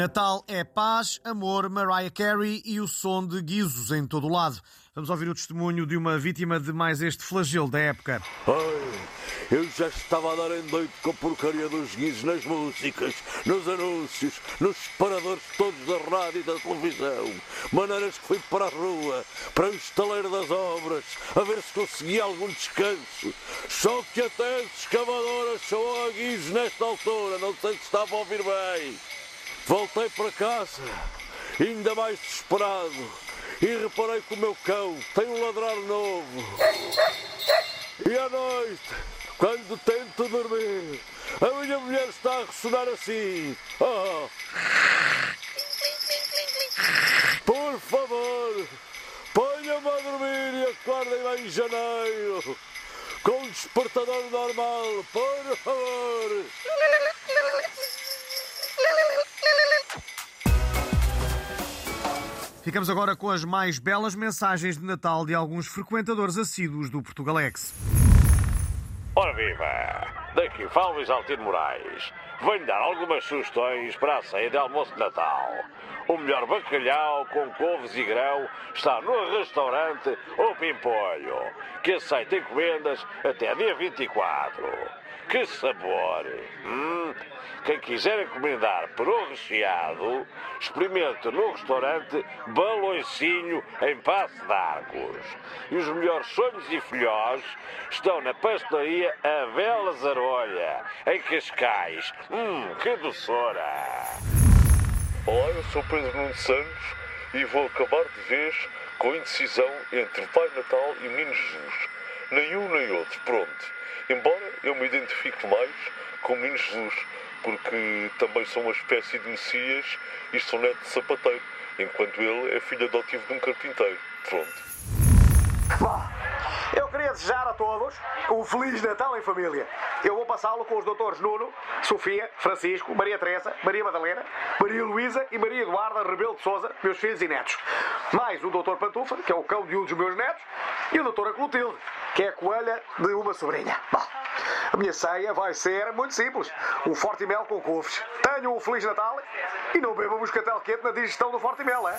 Natal é paz, amor, Mariah Carey e o som de guizos em todo o lado. Vamos ouvir o testemunho de uma vítima de mais este flagelo da época. Ai, eu já estava a dar em doido com a porcaria dos guizos nas músicas, nos anúncios, nos separadores todos da rádio e da televisão. Maneiras que fui para a rua, para o estaleiro das obras, a ver se conseguia algum descanso. Só que até as escavadoras são a guizos nesta altura, não sei se estava a ouvir bem. Voltei para casa, ainda mais desesperado, e reparei que o meu cão tem um ladrar novo. E à noite, quando tento dormir, a minha mulher está a ressonar assim. Oh. Por favor, ponha-me a dormir e acordem lá em janeiro. Com um despertador normal, por favor. Ficamos agora com as mais belas mensagens de Natal de alguns frequentadores assíduos do Portugalex. Ora viva! Daqui fala Luís Altino Moraes. Venho dar algumas sugestões para a ceia de almoço de Natal. O melhor bacalhau com couves e grão está no restaurante O Pimpolho, que aceita encomendas até dia 24. Que sabor! Hum, quem quiser encomendar peru recheado, experimente no restaurante Balõecinho em Passo de Arcos. E os melhores sonhos e filhós estão na pastelaria A Bela Zarolha, em Cascais. Hum, que doçura! Olá, eu sou Pedro Nuno Santos e vou acabar de vez com a indecisão entre Pai Natal e Menino Jesus. Nem um nem outro, pronto. Embora eu me identifique mais com o Menino Jesus, porque também sou uma espécie de Messias e sou neto de sapateiro, enquanto ele é filho adotivo de um carpinteiro. Pronto. Eu queria desejar a todos um Feliz Natal em família. Eu vou passá-lo com os doutores Nuno, Sofia, Francisco, Maria Teresa, Maria Madalena, Maria Luísa e Maria Eduarda Rebelo de Souza, meus filhos e netos. Mais o doutor Pantufa, que é o cão de um dos meus netos, e a doutora Clotilde, que é a coelha de uma sobrinha. Bom, a minha ceia vai ser muito simples. Um forte mel com couves. Tenham um Feliz Natal e não bebam moscatel quente na digestão do forte mel, é?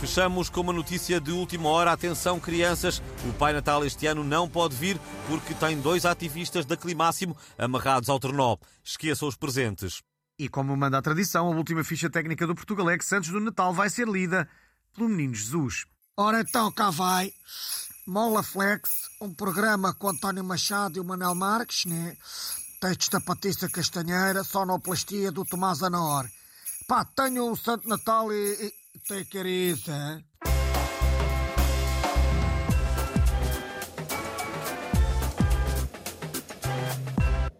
Fechamos com uma notícia de última hora. Atenção, crianças, o Pai Natal este ano não pode vir porque tem dois ativistas da Climáximo amarrados ao trenó. Esqueçam os presentes. E como manda a tradição, a última ficha técnica do Portugalex antes do Natal vai ser lida pelo Menino Jesus. Ora então, cá vai. Mola Flex, um programa com António Machado e o Manel Marques, né? Textos da Patrícia Castanheira, sonoplastia do Tomás Anor. Pá, tenho um Santo Natal e... ir isso, hein?